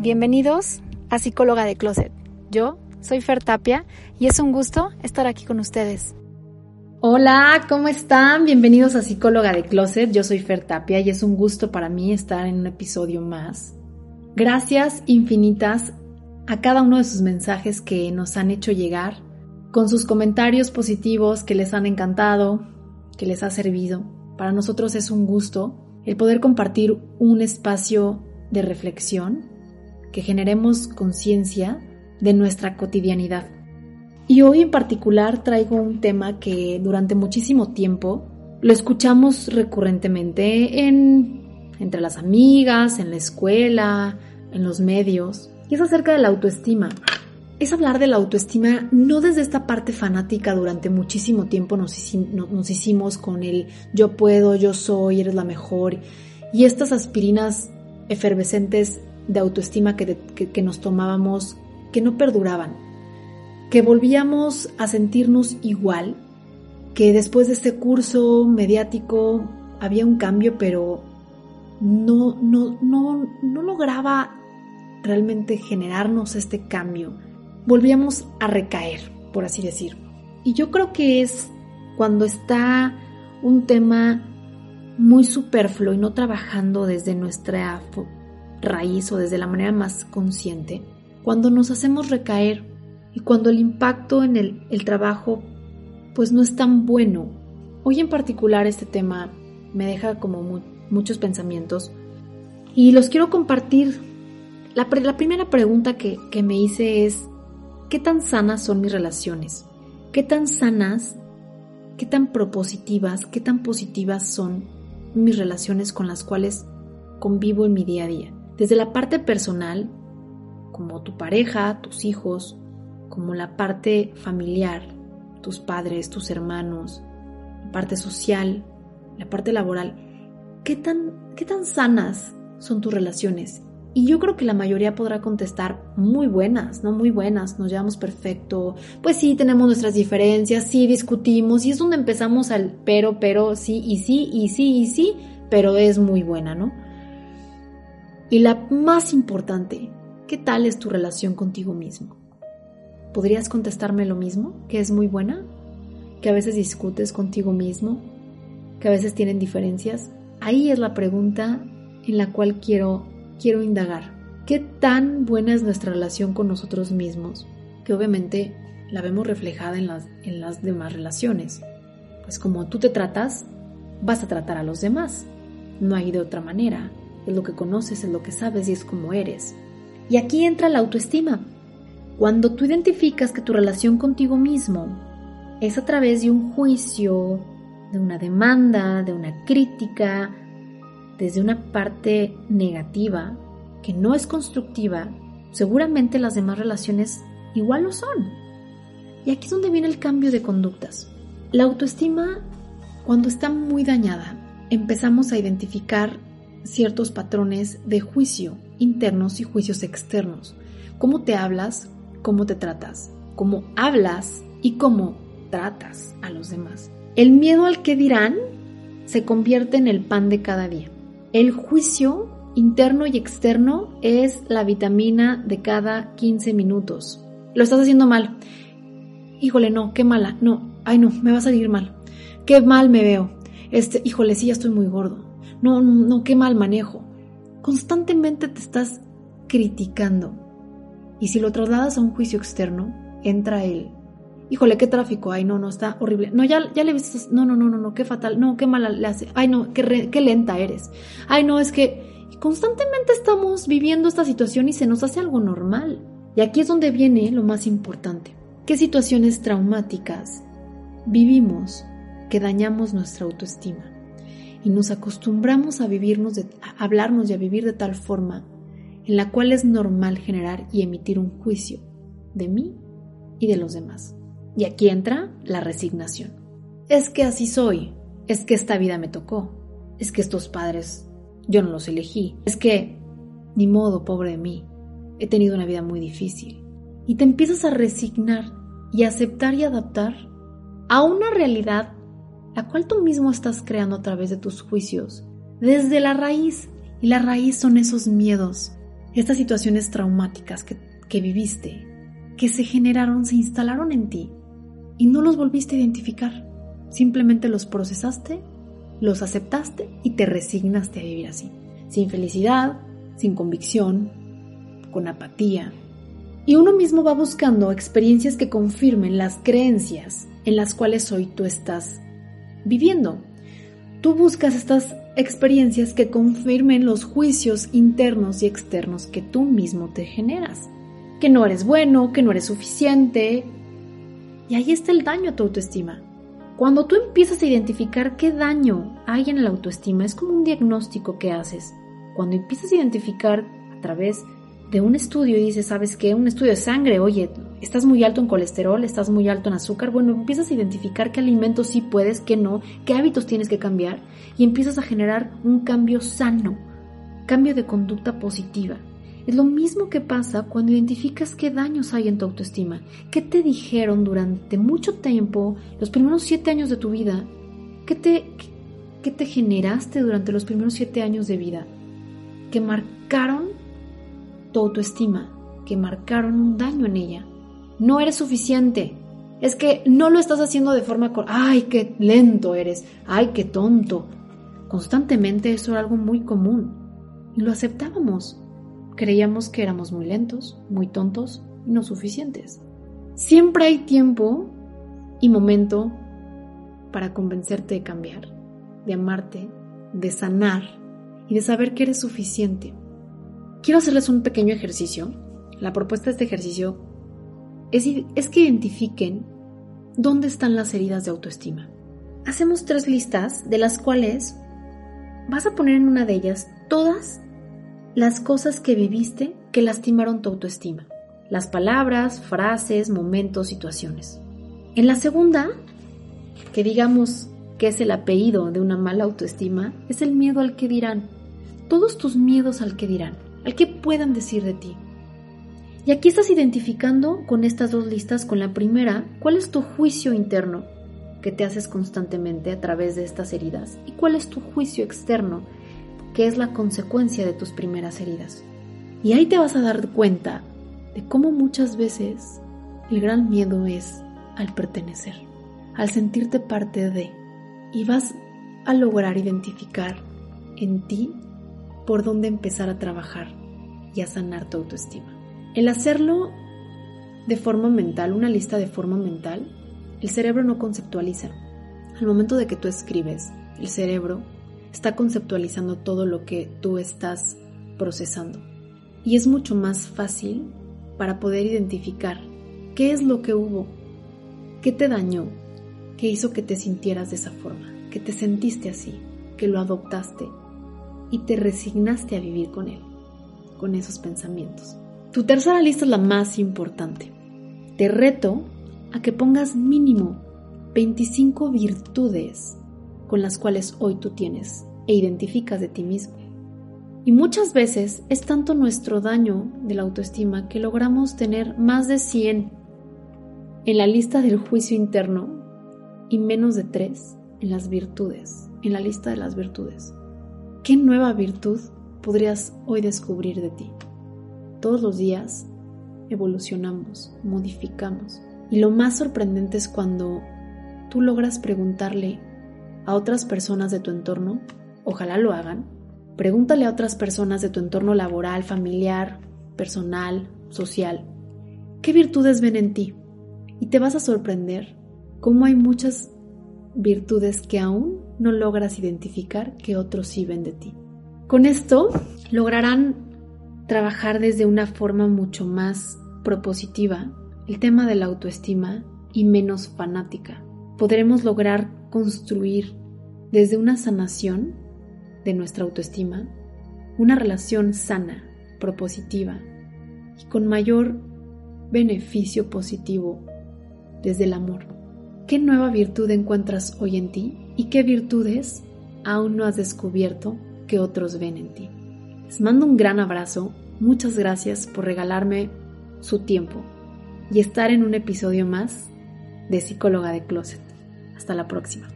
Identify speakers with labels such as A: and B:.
A: Bienvenidos a Psicóloga de Closet. Yo soy Fer Tapia y es un gusto estar aquí con ustedes.
B: Hola, ¿cómo están? Bienvenidos a Psicóloga de Closet. Yo soy Fer Tapia y es un gusto para mí estar en un episodio más. Gracias infinitas a cada uno de sus mensajes que nos han hecho llegar, con sus comentarios positivos que les han encantado, que les ha servido. Para nosotros es un gusto el poder compartir un espacio de reflexión, que generemos conciencia de nuestra cotidianidad. Y hoy en particular traigo un tema que durante muchísimo tiempo lo escuchamos recurrentemente en, entre las amigas, en la escuela, en los medios, y es acerca de la autoestima. Es hablar de la autoestima no desde esta parte fanática durante muchísimo tiempo nos, nos hicimos con el yo puedo, yo soy, eres la mejor, y estas aspirinas efervescentes de autoestima que, nos tomábamos que no perduraban, que volvíamos a sentirnos igual, que después de este curso mediático había un cambio, pero no, no, no, no lograba realmente generarnos este cambio. Volvíamos a recaer, por así decirlo. Y yo creo que es cuando está un tema muy superfluo y no trabajando desde nuestra raíz o desde la manera más consciente, cuando nos hacemos recaer y cuando el impacto en el, trabajo pues no es tan bueno. Hoy en particular este tema me deja como muchos pensamientos y los quiero compartir. La, la primera pregunta que me hice es, ¿qué tan sanas son mis relaciones? ¿Qué tan sanas, qué tan propositivas, qué tan positivas son mis relaciones con las cuales convivo en mi día a día? Desde la parte personal, como tu pareja, tus hijos, como la parte familiar, tus padres, tus hermanos, la parte social, la parte laboral, ¿qué tan, qué tan sanas son tus relaciones? Y yo creo que la mayoría podrá contestar muy buenas, no muy buenas, nos llevamos perfecto, pues sí, tenemos nuestras diferencias, sí, discutimos, y es donde empezamos al pero, pero, sí, y sí, y sí, y sí, pero es muy buena, ¿no? Y la más importante, ¿qué tal es tu relación contigo mismo? ¿Podrías contestarme lo mismo? ¿Que es muy buena? ¿Que a veces discutes contigo mismo? ¿Que a veces tienen diferencias? Ahí es la pregunta en la cual quiero, quiero indagar. ¿Qué tan buena es nuestra relación con nosotros mismos? Que obviamente la vemos reflejada en las, en las demás relaciones. Pues como tú te tratas, vas a tratar a los demás. No hay de otra manera es lo que conoces, es lo que sabes y es como eres. Y aquí entra la autoestima. Cuando tú identificas que tu relación contigo mismo es a través de un juicio, de una demanda, de una crítica, desde una parte negativa, que no es constructiva, seguramente las demás relaciones igual lo son. Y aquí es donde viene el cambio de conductas. La autoestima, cuando está muy dañada, empezamos a identificar ciertos patrones de juicio internos y juicios externos. Cómo te hablas, cómo te tratas, cómo hablas y cómo tratas a los demás. El miedo al que dirán se convierte en el pan de cada día. El juicio interno y externo es la vitamina de cada 15 minutos. Lo estás haciendo mal. Híjole, no, qué mala. No, ay no, me va a salir mal. Qué mal me veo. Este, híjole, sí, ya estoy muy gordo no, no, qué mal manejo. Constantemente te estás criticando. Y si lo trasladas a un juicio externo, entra él. Híjole, qué tráfico, ay, no, no, está horrible. No, ya, ya le viste, no, no, no, no, no, qué fatal, no, qué mala le hace, ay, no, qué, qué lenta eres. Ay, no, es que constantemente estamos viviendo esta situación y se nos hace algo normal. Y aquí es donde viene lo más importante. ¿Qué situaciones traumáticas vivimos que dañamos nuestra autoestima? Y nos acostumbramos a vivirnos, a hablarnos y a vivir de tal forma en la cual es normal generar y emitir un juicio de mí y de los demás. Y aquí entra la resignación. Es que así soy, es que esta vida me tocó, es que estos padres yo no los elegí, es que, ni modo, pobre de mí, he tenido una vida muy difícil. Y te empiezas a resignar y aceptar y adaptar a una realidad la cual tú mismo estás creando a través de tus juicios, desde la raíz. Y la raíz son esos miedos estas situaciones traumáticas que, que viviste, que se generaron, se instalaron en ti y no los volviste a identificar. Simplemente los procesaste, los aceptaste y te resignaste a vivir así, sin felicidad, sin convicción, con apatía. Y uno mismo va buscando experiencias que confirmen las creencias en las cuales hoy tú estás viviendo. Tú buscas estas experiencias que confirmen los juicios internos y externos que tú mismo te generas. Que no eres bueno, que no eres suficiente. Y ahí está el daño a tu autoestima. Cuando tú empiezas a identificar qué daño hay en la autoestima, es como un diagnóstico que haces. Cuando empiezas a identificar a través de un estudio y dices, ¿sabes qué? Un estudio de sangre, oye, estás muy alto en colesterol, estás muy alto en azúcar, bueno, empiezas a identificar qué alimentos sí puedes, qué no, qué hábitos tienes que cambiar y empiezas a generar un cambio sano, cambio de conducta positiva. Es lo mismo que pasa cuando identificas qué daños hay en tu autoestima, qué te dijeron durante mucho tiempo, los primeros siete años de tu vida, qué te, qué te generaste durante los primeros siete años de vida, que marcaron tu autoestima, que marcaron un daño en ella. No eres suficiente. Es que no lo estás haciendo de forma... ¡Ay, qué lento eres! ¡Ay, qué tonto! Constantemente eso era algo muy común. Y lo aceptábamos. Creíamos que éramos muy lentos, muy tontos y no suficientes. Siempre hay tiempo y momento para convencerte de cambiar, de amarte, de sanar y de saber que eres suficiente. Quiero hacerles un pequeño ejercicio. La propuesta de este ejercicio es, es que identifiquen dónde están las heridas de autoestima. Hacemos tres listas de las cuales vas a poner en una de ellas todas las cosas que viviste que lastimaron tu autoestima. Las palabras, frases, momentos, situaciones. En la segunda, que digamos que es el apellido de una mala autoestima, es el miedo al que dirán. Todos tus miedos al que dirán al que puedan decir de ti. Y aquí estás identificando con estas dos listas, con la primera, cuál es tu juicio interno que te haces constantemente a través de estas heridas y cuál es tu juicio externo que es la consecuencia de tus primeras heridas. Y ahí te vas a dar cuenta de cómo muchas veces el gran miedo es al pertenecer, al sentirte parte de, y vas a lograr identificar en ti por dónde empezar a trabajar y a sanar tu autoestima. El hacerlo de forma mental, una lista de forma mental, el cerebro no conceptualiza. Al momento de que tú escribes, el cerebro está conceptualizando todo lo que tú estás procesando. Y es mucho más fácil para poder identificar qué es lo que hubo, qué te dañó, qué hizo que te sintieras de esa forma, que te sentiste así, que lo adoptaste y te resignaste a vivir con él, con esos pensamientos. Tu tercera lista es la más importante. Te reto a que pongas mínimo 25 virtudes con las cuales hoy tú tienes e identificas de ti mismo. Y muchas veces es tanto nuestro daño de la autoestima que logramos tener más de 100 en la lista del juicio interno y menos de 3 en las virtudes, en la lista de las virtudes. ¿Qué nueva virtud podrías hoy descubrir de ti? Todos los días evolucionamos, modificamos. Y lo más sorprendente es cuando tú logras preguntarle a otras personas de tu entorno, ojalá lo hagan, pregúntale a otras personas de tu entorno laboral, familiar, personal, social, ¿qué virtudes ven en ti? Y te vas a sorprender cómo hay muchas virtudes que aún no logras identificar que otros sí ven de ti. Con esto lograrán trabajar desde una forma mucho más propositiva el tema de la autoestima y menos fanática. Podremos lograr construir desde una sanación de nuestra autoestima una relación sana, propositiva y con mayor beneficio positivo desde el amor. ¿Qué nueva virtud encuentras hoy en ti y qué virtudes aún no has descubierto que otros ven en ti? Les mando un gran abrazo, muchas gracias por regalarme su tiempo y estar en un episodio más de Psicóloga de Closet. Hasta la próxima.